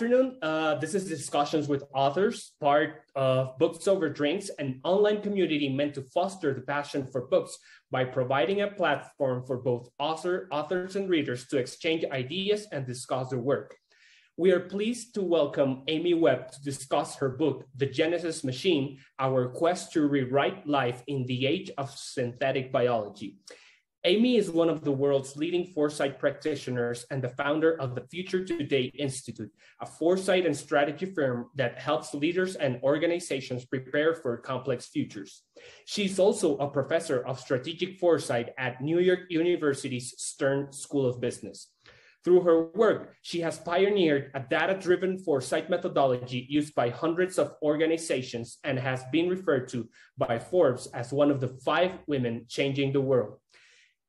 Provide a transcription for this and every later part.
afternoon. Uh, this is discussions with authors, part of Books Over Drinks, an online community meant to foster the passion for books by providing a platform for both author, authors and readers to exchange ideas and discuss their work. We are pleased to welcome Amy Webb to discuss her book, The Genesis Machine Our Quest to Rewrite Life in the Age of Synthetic Biology. Amy is one of the world's leading foresight practitioners and the founder of the Future Today Institute, a foresight and strategy firm that helps leaders and organizations prepare for complex futures. She's also a professor of strategic foresight at New York University's Stern School of Business. Through her work, she has pioneered a data driven foresight methodology used by hundreds of organizations and has been referred to by Forbes as one of the five women changing the world.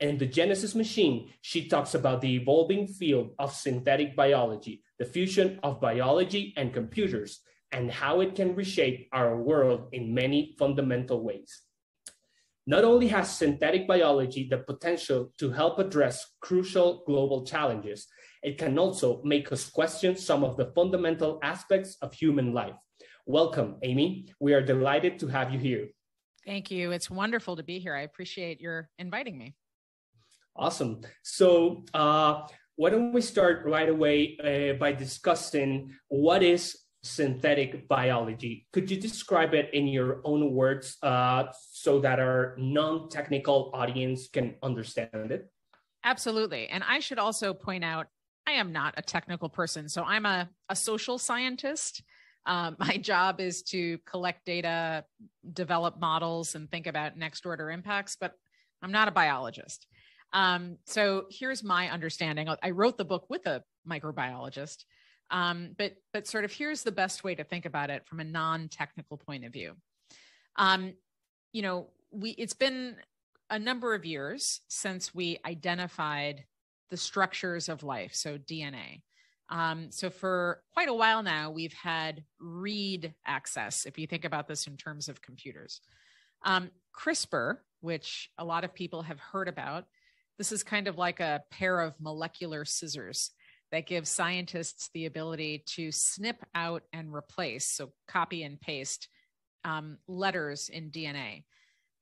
In The Genesis Machine, she talks about the evolving field of synthetic biology, the fusion of biology and computers, and how it can reshape our world in many fundamental ways. Not only has synthetic biology the potential to help address crucial global challenges, it can also make us question some of the fundamental aspects of human life. Welcome, Amy. We are delighted to have you here. Thank you. It's wonderful to be here. I appreciate your inviting me. Awesome. So, uh, why don't we start right away uh, by discussing what is synthetic biology? Could you describe it in your own words uh, so that our non technical audience can understand it? Absolutely. And I should also point out I am not a technical person. So, I'm a, a social scientist. Um, my job is to collect data, develop models, and think about next order impacts, but I'm not a biologist. Um, so here's my understanding. I wrote the book with a microbiologist, um, but but sort of here's the best way to think about it from a non-technical point of view. Um, you know, we it's been a number of years since we identified the structures of life, so DNA. Um, so for quite a while now, we've had read access. If you think about this in terms of computers, um, CRISPR, which a lot of people have heard about, this is kind of like a pair of molecular scissors that gives scientists the ability to snip out and replace, so copy and paste um, letters in DNA.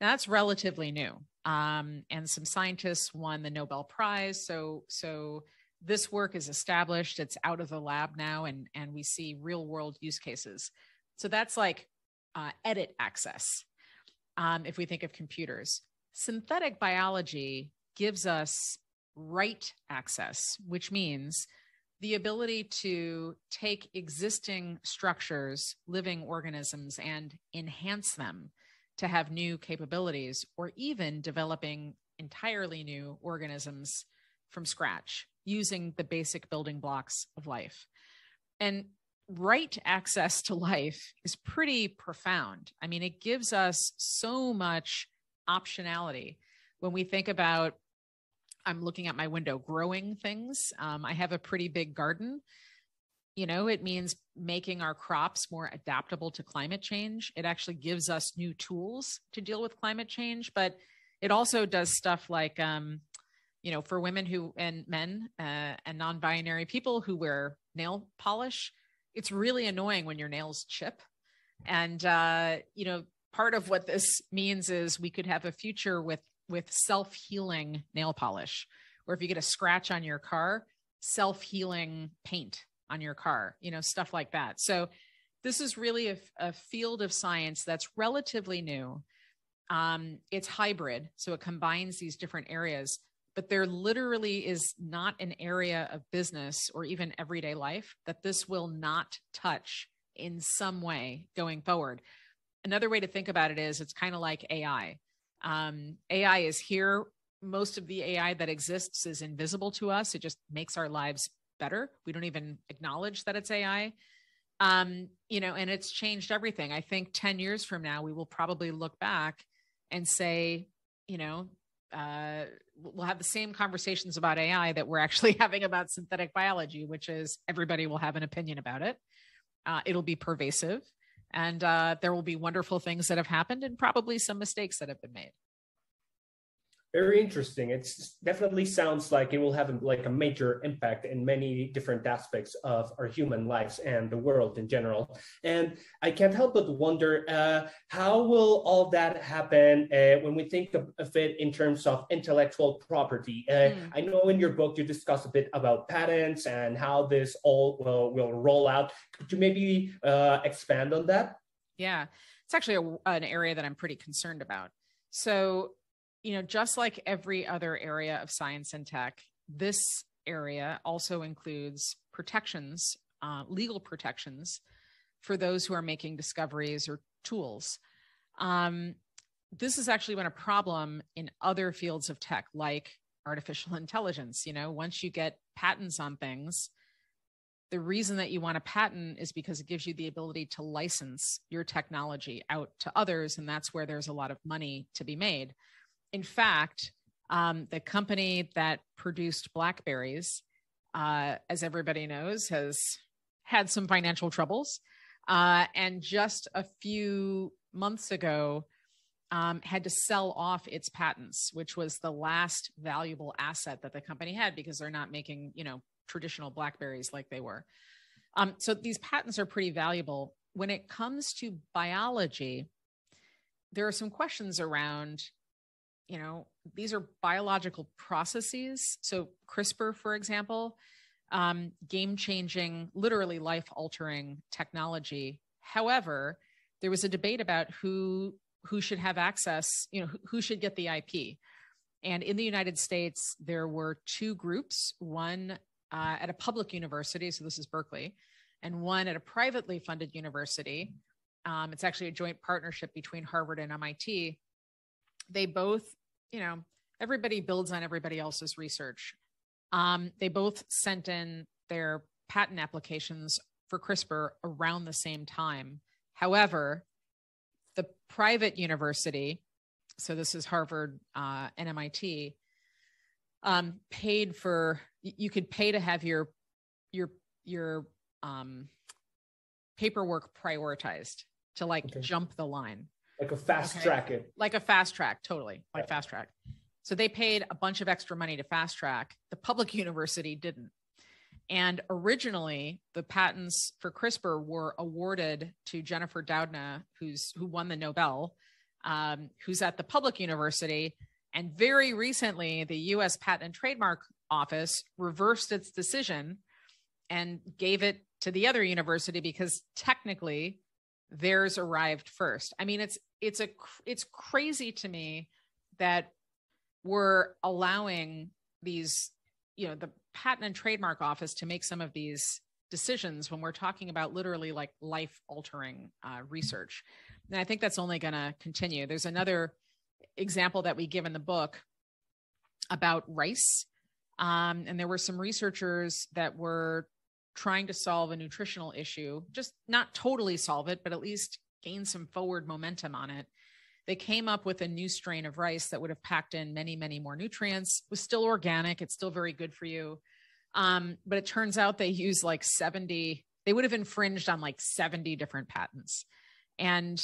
Now, that's relatively new, um, and some scientists won the Nobel Prize. So, so this work is established; it's out of the lab now, and and we see real world use cases. So that's like uh, edit access. Um, if we think of computers, synthetic biology gives us write access, which means the ability to take existing structures, living organisms, and enhance them to have new capabilities, or even developing entirely new organisms from scratch using the basic building blocks of life. And write access to life is pretty profound. I mean, it gives us so much optionality when we think about I'm looking at my window growing things. Um, I have a pretty big garden. You know, it means making our crops more adaptable to climate change. It actually gives us new tools to deal with climate change, but it also does stuff like, um, you know, for women who and men uh, and non binary people who wear nail polish, it's really annoying when your nails chip. And, uh, you know, part of what this means is we could have a future with with self healing nail polish, or if you get a scratch on your car, self healing paint on your car, you know, stuff like that. So, this is really a, a field of science that's relatively new. Um, it's hybrid, so it combines these different areas, but there literally is not an area of business or even everyday life that this will not touch in some way going forward. Another way to think about it is it's kind of like AI. Um, AI is here. Most of the AI that exists is invisible to us. It just makes our lives better. We don't even acknowledge that it's AI. Um, you know, and it's changed everything. I think 10 years from now, we will probably look back and say, you know, uh, we'll have the same conversations about AI that we're actually having about synthetic biology, which is everybody will have an opinion about it. Uh, it'll be pervasive and uh, there will be wonderful things that have happened and probably some mistakes that have been made very interesting. It definitely sounds like it will have a, like a major impact in many different aspects of our human lives and the world in general. And i can't help but wonder uh, how will all that happen uh, when we think of, of, it in terms of intellectual property? Uh, mm. i know in your book you discuss a bit about patents and how this all will, will roll out. Could you maybe uh, expand on that? Yeah. It's actually a, an area that i'm pretty concerned about. So you know, just like every other area of science and tech, this area also includes protections, uh, legal protections for those who are making discoveries or tools. Um, this has actually been a problem in other fields of tech, like artificial intelligence. You know, once you get patents on things, the reason that you want a patent is because it gives you the ability to license your technology out to others. And that's where there's a lot of money to be made in fact, um, the company that produced Blackberries, uh, as everybody knows, has had some financial troubles. Uh, and just a few months ago, um, had to sell off its patents, which was the last valuable asset that the company had because they're not making, you know, traditional Blackberries like they were. Um, so these patents are pretty valuable. When it comes to biology, there are some questions around you know, these are biological processes. So, CRISPR, for example, um, game changing, literally life altering technology. However, there was a debate about who who should have access, you know, who should get the IP. And in the United States, there were two groups, one uh, at a public university, so this is Berkeley, and one at a privately funded university. Um, it's actually a joint partnership between Harvard and MIT. They both you know, everybody builds on everybody else's research. Um, they both sent in their patent applications for CRISPR around the same time. However, the private university, so this is Harvard uh, and MIT, um, paid for. You could pay to have your your your um, paperwork prioritized to like okay. jump the line like a fast okay. track it like a fast track totally like yeah. fast track so they paid a bunch of extra money to fast track the public university didn't and originally the patents for crispr were awarded to jennifer doudna who's who won the nobel um, who's at the public university and very recently the us patent and trademark office reversed its decision and gave it to the other university because technically theirs arrived first. I mean, it's it's a it's crazy to me that we're allowing these, you know, the patent and trademark office to make some of these decisions when we're talking about literally like life altering uh, research. And I think that's only going to continue. There's another example that we give in the book about rice. Um, and there were some researchers that were trying to solve a nutritional issue, just not totally solve it, but at least gain some forward momentum on it. They came up with a new strain of rice that would have packed in many, many more nutrients. Was still organic. It's still very good for you. Um, but it turns out they use like 70, they would have infringed on like 70 different patents. And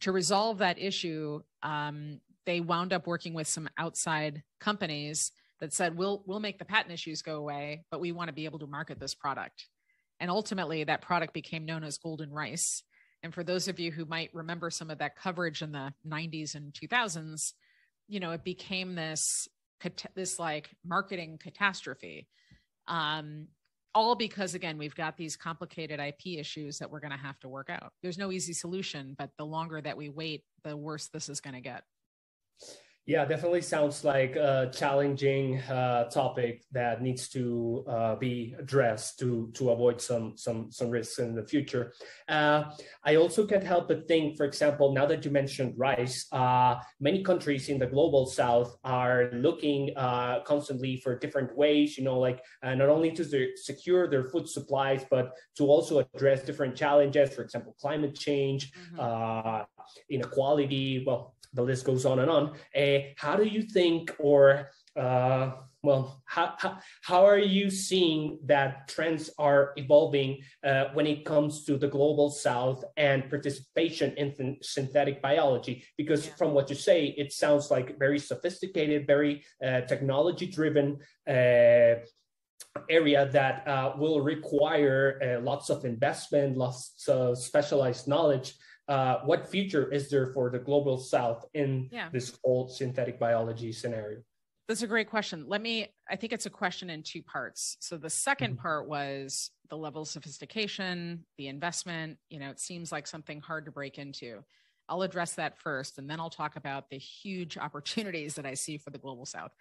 to resolve that issue, um, they wound up working with some outside companies that said, we'll, we'll make the patent issues go away, but we want to be able to market this product. And ultimately, that product became known as Golden Rice. And for those of you who might remember some of that coverage in the 90s and 2000s, you know, it became this this like marketing catastrophe. Um, all because again, we've got these complicated IP issues that we're going to have to work out. There's no easy solution, but the longer that we wait, the worse this is going to get. Yeah, definitely sounds like a challenging uh, topic that needs to uh, be addressed to to avoid some some some risks in the future. Uh, I also can't help but think, for example, now that you mentioned rice, uh, many countries in the global south are looking uh, constantly for different ways, you know, like uh, not only to secure their food supplies, but to also address different challenges, for example, climate change, mm-hmm. inequality. Well the list goes on and on. Uh, how do you think, or uh, well, how, how, how are you seeing that trends are evolving uh, when it comes to the global south and participation in th- synthetic biology? Because yeah. from what you say, it sounds like very sophisticated, very uh, technology driven uh, area that uh, will require uh, lots of investment, lots of specialized knowledge. Uh, what future is there for the global south in yeah. this whole synthetic biology scenario? That's a great question. Let me, I think it's a question in two parts. So the 2nd mm-hmm. part was the level of sophistication, the investment. You know, it seems like something hard to break into. I'll address that first, and then I'll talk about the huge opportunities that I see for the global south.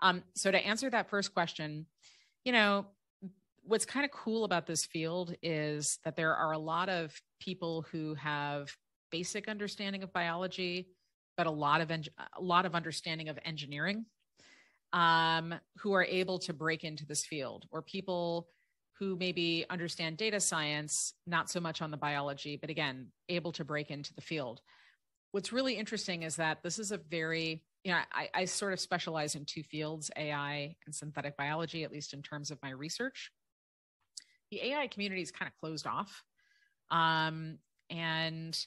Um, so to answer that first question, you know, what's kind of cool about this field is that there are a lot of people who have basic understanding of biology, but a lot of en- a lot of understanding of engineering um, who are able to break into this field, or people who maybe understand data science, not so much on the biology, but again, able to break into the field. What's really interesting is that this is a very, you know, I, I sort of specialize in two fields, AI and synthetic biology, at least in terms of my research. The AI community is kind of closed off. Um, and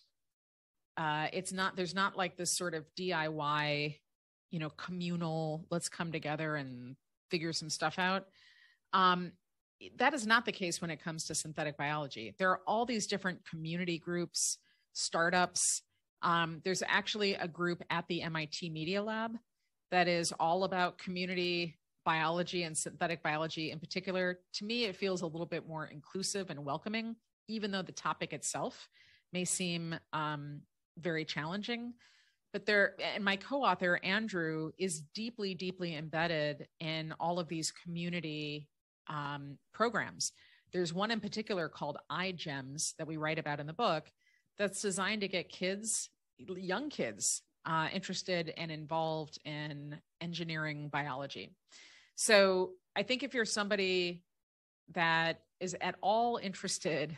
uh, it's not, there's not like this sort of DIY you know communal let's come together and figure some stuff out. Um, that is not the case when it comes to synthetic biology. There are all these different community groups startups. Um, there's actually a group at the mit media lab that is all about community biology and synthetic biology in particular. To me it feels a little bit more inclusive and welcoming even though the topic itself may seem um, very challenging but there and my co-author andrew is deeply deeply embedded in all of these community um, programs. There's one in particular called iGEMs that we write about in the book that's designed to get kids young kids uh, interested and involved in engineering biology. So i think if you're somebody that is at all interested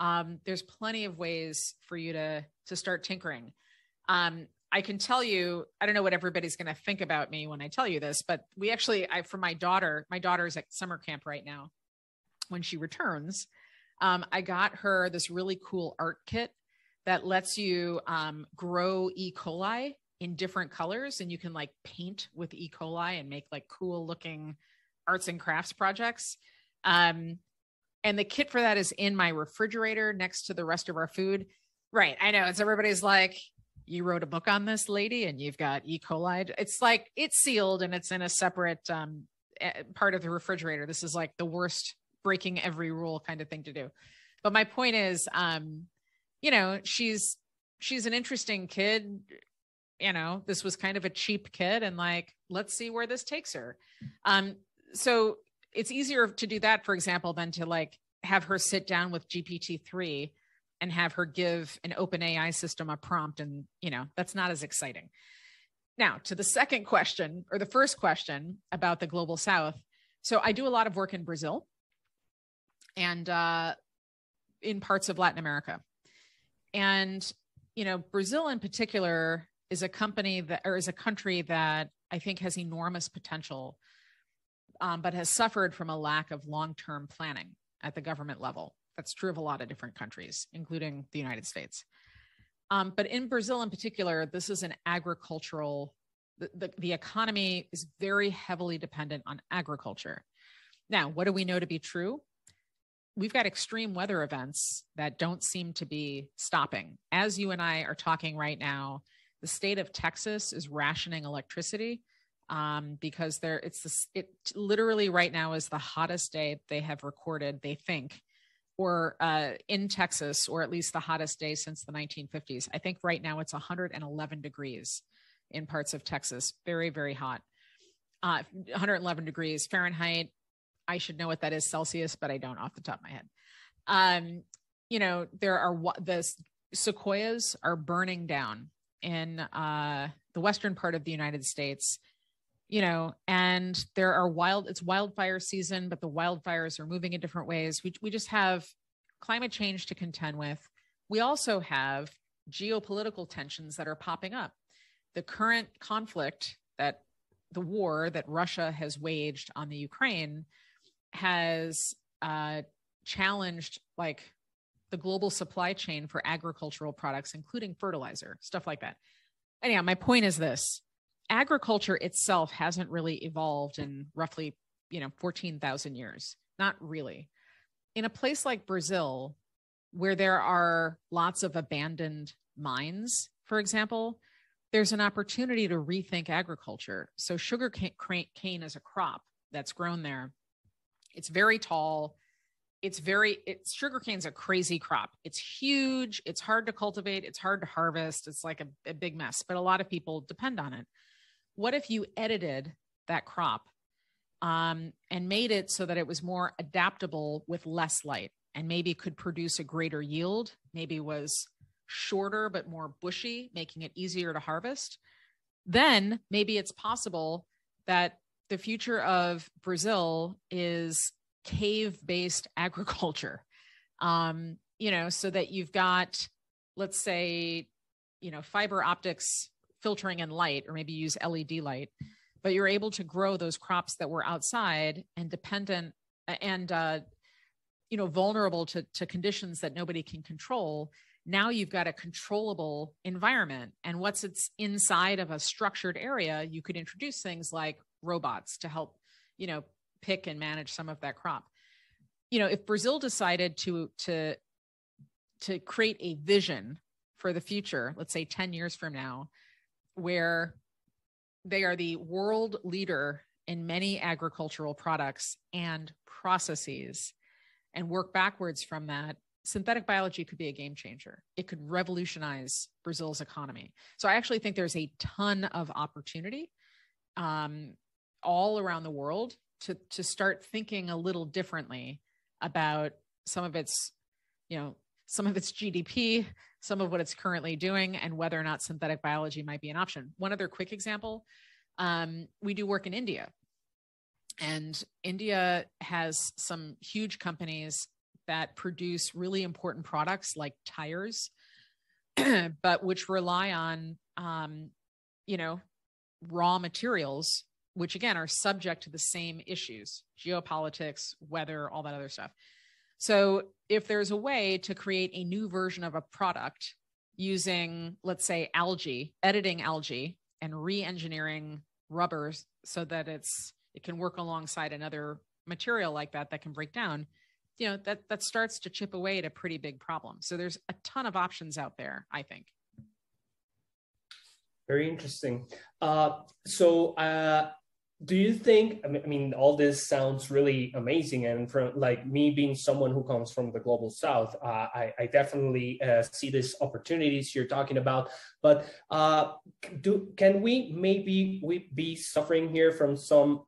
um, there's plenty of ways for you to to start tinkering um, I can tell you, I don't know what everybody's going to think about me when I tell you this, but we actually, I for my daughter, my daughter's at summer camp right now. When she returns, um, I got her this really cool art kit that lets you um, grow E. coli in different colors, and you can like paint with E. coli and make like cool looking arts and crafts projects. Um, and the kit for that is in my refrigerator next to the rest of our food. Right. I know. It's everybody's like, you wrote a book on this lady and you've got E. coli. It's like it's sealed and it's in a separate um, part of the refrigerator. This is like the worst breaking every rule kind of thing to do. But my point is, um, you know, she's she's an interesting kid. You know, this was kind of a cheap kid, and like, let's see where this takes her. Um, so it's easier to do that, for example, than to like have her sit down with GPT three and have her give an open AI system a prompt. And, you know, that's not as exciting. Now, to the second question or the first question about the global south. So I do a lot of work in Brazil and uh, in parts of Latin America. And, you know, Brazil in particular is a company that, or is a country that I think has enormous potential, um, but has suffered from a lack of long term planning at the government level. That's true of a lot of different countries, including the United States. Um, but in Brazil, in particular, this is an agricultural. The, the, the economy is very heavily dependent on agriculture. Now, what do we know to be true? We've got extreme weather events that don't seem to be stopping. As you and I are talking right now, the state of Texas is rationing electricity um, because there it's this, it literally right now is the hottest day they have recorded. They think or uh, in Texas, or at least the hottest day since the 1950s. I think right now it's 111 degrees in parts of Texas. Very, very hot. Uh, 111 degrees Fahrenheit. I should know what that is Celsius, but I don't off the top of my head. Um, you know, there are the sequoias are burning down in uh, the western part of the United States you know and there are wild it's wildfire season but the wildfires are moving in different ways we, we just have climate change to contend with. We also have geopolitical tensions that are popping up. The current conflict that the war that Russia has waged on the Ukraine has uh, challenged like the global supply chain for agricultural products, including fertilizer, stuff like that. Anyhow, my point is this agriculture itself hasn't really evolved in roughly, you know, 14,000 years. Not really. In a place like Brazil, where there are lots of abandoned mines, for example, there's an opportunity to rethink agriculture. So, sugar cane is a crop that's grown there. It's very tall. It's very, it's sugarcane's a crazy crop. It's huge. It's hard to cultivate. It's hard to harvest. It's like a, a big mess, but a lot of people depend on it. What if you edited that crop um, and made it so that it was more adaptable with less light and maybe could produce a greater yield, maybe was shorter but more bushy, making it easier to harvest, then maybe it's possible that the future of Brazil is cave based agriculture. Um, you know, so that you've got, let's say, you know, fiber optics filtering in light, or maybe use LED light, but you're able to grow those crops that were outside and dependent and, uh, you know, vulnerable to, to conditions that nobody can control. Now you've got a controllable environment and what's it's inside of a structured area you could introduce things like robots to help you know pick and manage some of that crop. You know if brazil decided to to to create a vision for the future let's say 10 years from now where they are the world leader in many agricultural products and processes and work backwards from that synthetic biology could be a game changer. It could revolutionize Brazil's economy. So I actually think there's a ton of opportunity um, all around the world to to start thinking a little differently about some of its, you know, some of its GDP, some of what it's currently doing, and whether or not synthetic biology might be an option. One other quick example: um, we do work in India. And India has some huge companies that produce really important products like tires, but which rely on, um, you know, raw materials, which again are subject to the same issues geopolitics, weather, all that other stuff. So, if there's a way to create a new version of a product using, let's say, algae, editing algae, and re engineering rubbers so that it's it can work alongside another material like that that can break down you know that that starts to chip away at a pretty big problem. So there's a ton of options out there i think. Very interesting. Uh, so uh, do you think I mean, all this sounds really amazing and from like me being someone who comes from the global south uh, I, I, definitely uh, see these opportunities you're talking about. But uh, do can we maybe we be suffering here from some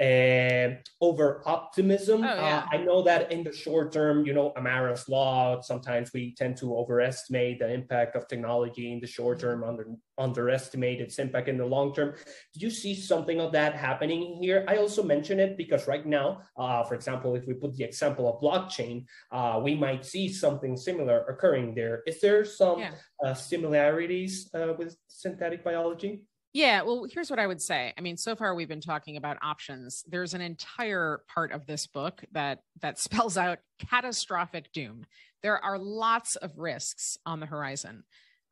uh, uh, over optimism. Oh, yeah. uh, I know that in the short term, you know, Amara's law, sometimes we tend to overestimate the impact of technology in the short term, under, underestimate its impact in the long term. Do you see something of that happening here? I also mention it because right now, uh, for example, if we put the example of blockchain, uh, we might see something similar occurring there. Is there some yeah. Uh, similarities uh, with synthetic biology? Yeah, well, here's what I would say. I mean, so far we've been talking about options. There's an entire part of this book that that spells out catastrophic doom. There are lots of risks on the horizon.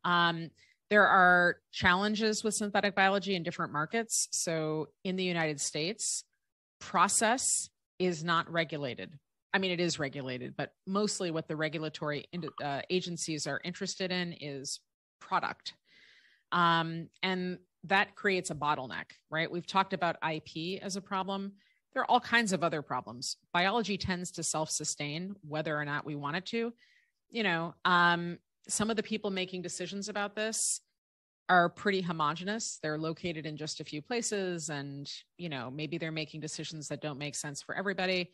Um, there are challenges with synthetic biology in different markets. So, in the United States, process is not regulated. I mean, it is regulated, but mostly what the regulatory uh, agencies are interested in is product. Um, and that creates a bottleneck, right? We've talked about IP as a problem. There are all kinds of other problems. Biology tends to self sustain, whether or not we want it to. You know, um, some of the people making decisions about this are pretty homogenous. They're located in just a few places, and, you know, maybe they're making decisions that don't make sense for everybody.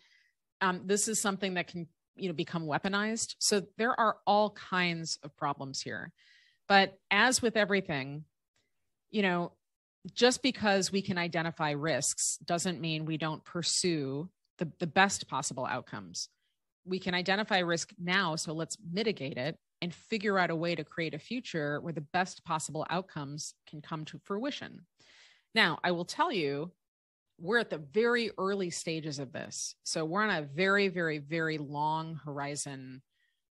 Um, this is something that can, you know, become weaponized. So there are all kinds of problems here. But as with everything, you know, just because we can identify risks doesn't mean we don't pursue the, the best possible outcomes. We can identify risk now, so let's mitigate it and figure out a way to create a future where the best possible outcomes can come to fruition. Now, I will tell you, we're at the very early stages of this. So we're on a very, very, very long horizon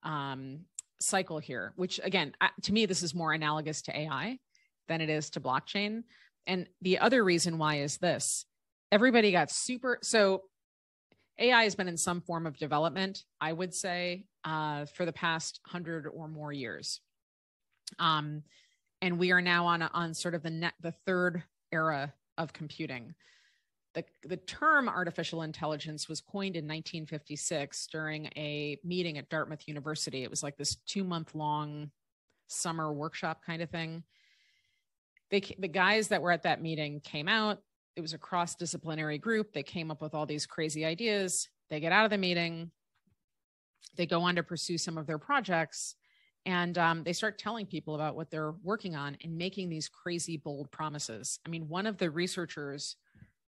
um, cycle here, which again, to me, this is more analogous to AI than it is to blockchain. And the other reason why is this everybody got super. So AI has been in some form of development, I would say, uh, for the past hundred or more years. Um, and we are now on on sort of the net, the third era of computing. The, the term artificial intelligence was coined in 1956 during a meeting at Dartmouth University. It was like this two month long summer workshop kind of thing. They, the guys that were at that meeting came out. It was a cross disciplinary group. They came up with all these crazy ideas. They get out of the meeting. They go on to pursue some of their projects and um, they start telling people about what they're working on and making these crazy bold promises. I mean, one of the researchers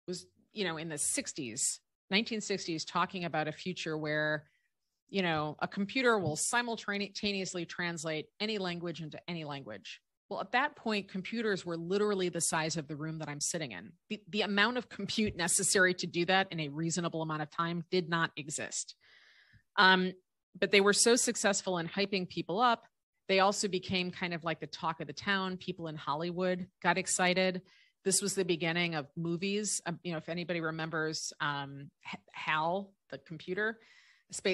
was, you know, in the 60s, 1960s, talking about a future where, you know, a computer will simultaneously translate any language into any language. Well, at that point, computers were literally the size of the room that I'm sitting in. The, the amount of compute necessary to do that in a reasonable amount of time did not exist. Um, but they were so successful in hyping people up. They also became kind of like the talk of the town. People in Hollywood got excited this was the beginning of movies. Um, you know, if anybody remembers um, HAL, the computer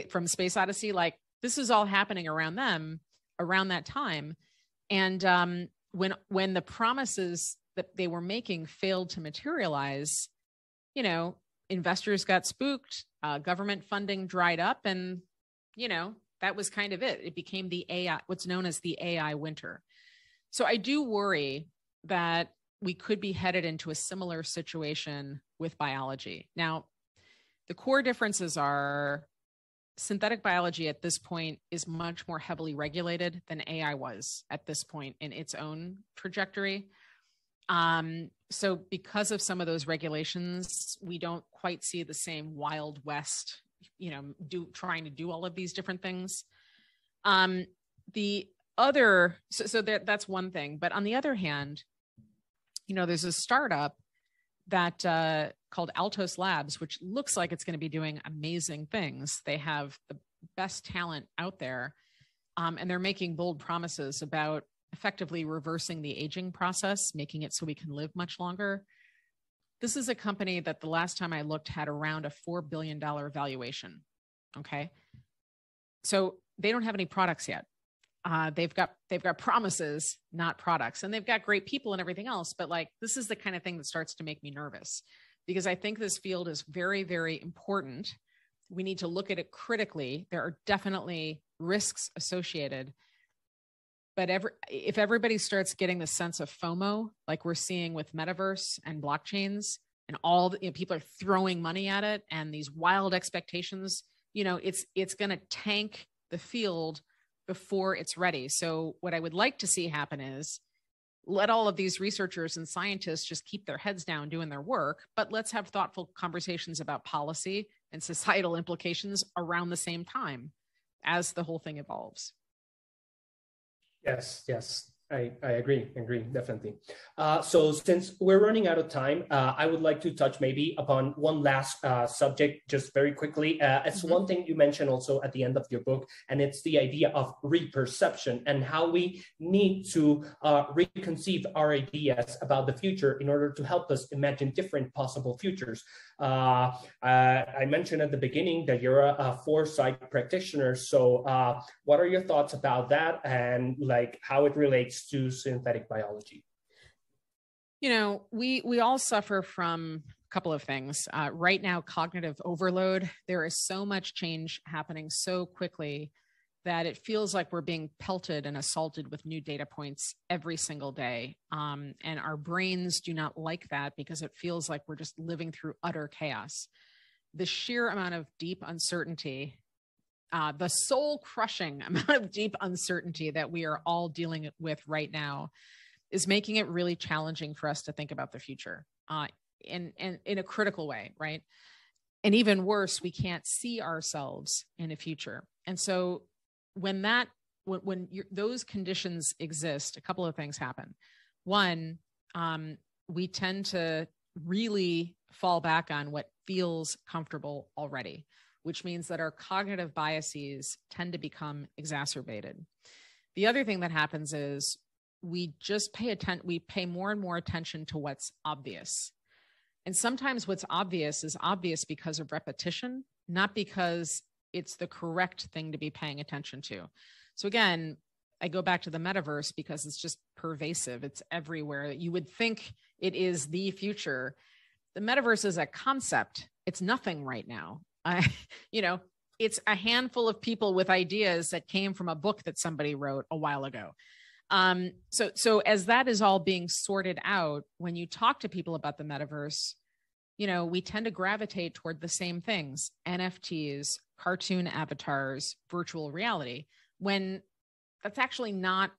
from Space Odyssey, like this is all happening around them around that time. And um, when when the promises that they were making failed to materialize, you know, investors got spooked, uh, government funding dried up, and you know that was kind of it. It became the AI, what's known as the AI winter. So I do worry that we could be headed into a similar situation with biology. Now, the core differences are synthetic biology at this point is much more heavily regulated than AI was at this point in its own trajectory. Um, so, because of some of those regulations, we don't quite see the same wild west, you know, do trying to do all of these different things. Um, the other, so, so that, that's one thing. But on the other hand, you know, there's a startup that uh, called Altos Labs, which looks like it's going to be doing amazing things. They have the best talent out there, um, and they're making bold promises about effectively reversing the aging process, making it so we can live much longer. This is a company that the last time I looked had around a $4 billion valuation. Okay. So they don't have any products yet uh, they've got they've got promises not products. And they've got great people and everything else but like this is the kind of thing that starts to make me nervous because i think this field is very very important. We need to look at it critically. There are definitely risks associated but every, if everybody starts getting the sense of fomo like we're seeing with metaverse and blockchains and all the you know, people are throwing money at it and these wild expectations you know it's it's going to tank the field before it's ready. So, what I would like to see happen is let all of these researchers and scientists just keep their heads down doing their work, but let's have thoughtful conversations about policy and societal implications around the same time as the whole thing evolves. Yes, yes. I, I agree, agree, definitely. Uh, so since we're running out of time, uh, I would like to touch maybe upon one last uh, subject just very quickly. Uh, it's mm-hmm. one thing you mentioned also at the end of your book, and it's the idea of reperception and how we need to uh, reconceive our ideas about the future in order to help us imagine different possible futures. Uh, I mentioned at the beginning that you're a, a foresight practitioner. So what are your thoughts about that and like how it relates to synthetic biology? You know, we we all suffer from a couple of things. Uh, right now, cognitive overload. There is so much change happening so quickly that it feels like we're being pelted and assaulted with new data points every single day. Um, and our brains do not like that because it feels like we're just living through utter chaos. The sheer amount of deep uncertainty uh, the soul crushing amount of deep uncertainty that we are all dealing with right now is making it really challenging for us to think about the future uh, in, in, in a critical way, right? And even worse, we can't see ourselves in a future. And so when that when, when those conditions exist, a couple of things happen. One, um, we tend to really fall back on what feels comfortable already, which means that our cognitive biases tend to become exacerbated. The other thing that happens is we just pay attention, we pay more and more attention to what's obvious. And sometimes what's obvious is obvious because of repetition, not because it's the correct thing to be paying attention to. So again, I go back to the metaverse because it's just pervasive. It's everywhere. You would think it is the future. The metaverse is a concept. It's nothing right now. I, you know, it's a handful of people with ideas that came from a book that somebody wrote a while ago. Um, so, so as that is all being sorted out, when you talk to people about the metaverse, you know, we tend to gravitate toward the same things: NFTs, cartoon avatars, virtual reality. When that's actually not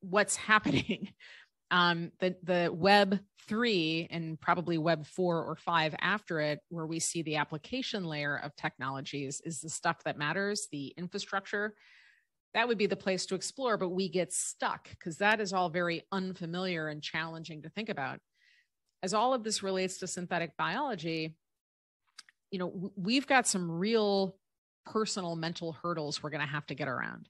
what's happening. Um, the the Web three and probably Web four or five after it, where we see the application layer of technologies, is the stuff that matters, the infrastructure. That would be the place to explore, but we get stuck because that is all very unfamiliar and challenging to think about. As all of this relates to synthetic biology, you know, we've got some real personal mental hurdles we're going to have to get around.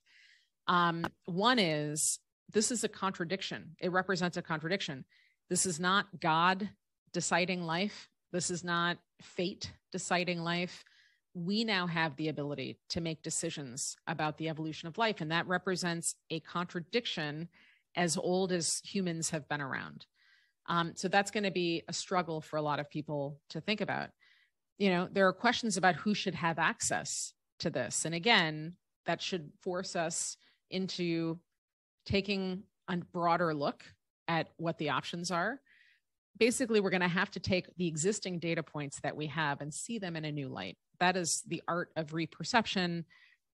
Um, one is this is a contradiction. It represents a contradiction. This is not God deciding life. This is not fate deciding life. We now have the ability to make decisions about the evolution of life, and that represents a contradiction as old as humans have been around. Um, so that's going to be a struggle for a lot of people to think about. You know, there are questions about who should have access to this. And again, that should force us into taking a broader look at what the options are. Basically, we're going to have to take the existing data points that we have and see them in a new light. That is the art of reperception.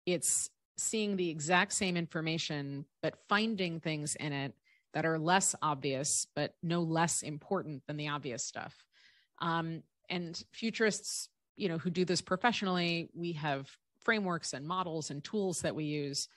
It's seeing the exact same information, but finding things in it that are less obvious, but no less important than the obvious stuff. Um, and futurists, you know, who do this professionally, we have frameworks and models and tools that we use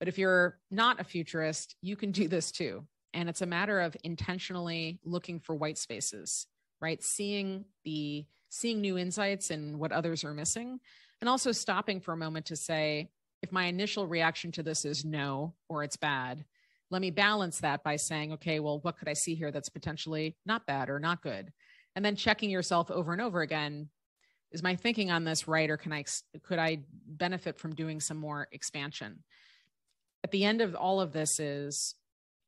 but if you're not a futurist, you can do this too. And it's a matter of intentionally looking for white spaces, right? Seeing the seeing new insights and what others are missing, and also stopping for a moment to say, if my initial reaction to this is no or it's bad, let me balance that by saying, okay, well, what could I see here that's potentially not bad or not good? And then checking yourself over and over again is my thinking on this right or can i could i benefit from doing some more expansion at the end of all of this is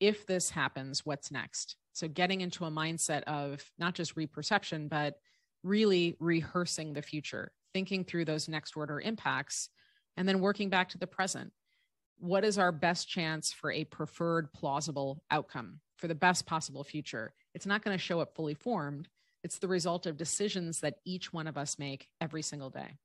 if this happens, what's next? So getting into a mindset of not just reperception, but really rehearsing the future, thinking through those next order impacts, and then working back to the present. What is our best chance for a preferred plausible outcome for the best possible future? It's not going to show up fully formed. It's the result of decisions that each one of us make every single day.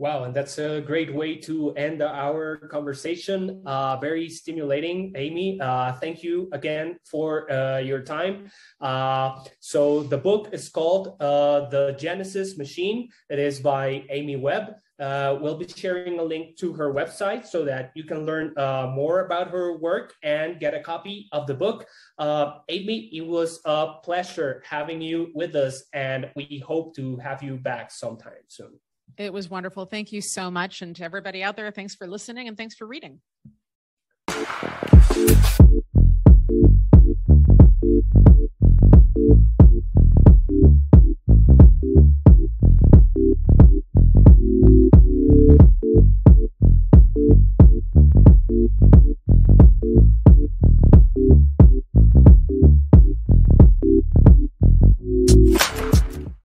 Wow, and that's a great way to end our conversation. Uh, very stimulating, Amy. Uh, thank you again for uh, your time. Uh, so the book is called uh, The Genesis Machine. It is by Amy Webb. Uh, we'll be sharing a link to her website so that you can learn more about her work and get a copy of the book. Amy, it was a pleasure having you with us, and we hope to have you back sometime soon. It was wonderful. Thank you so much. And to everybody out there, thanks for listening and thanks for reading.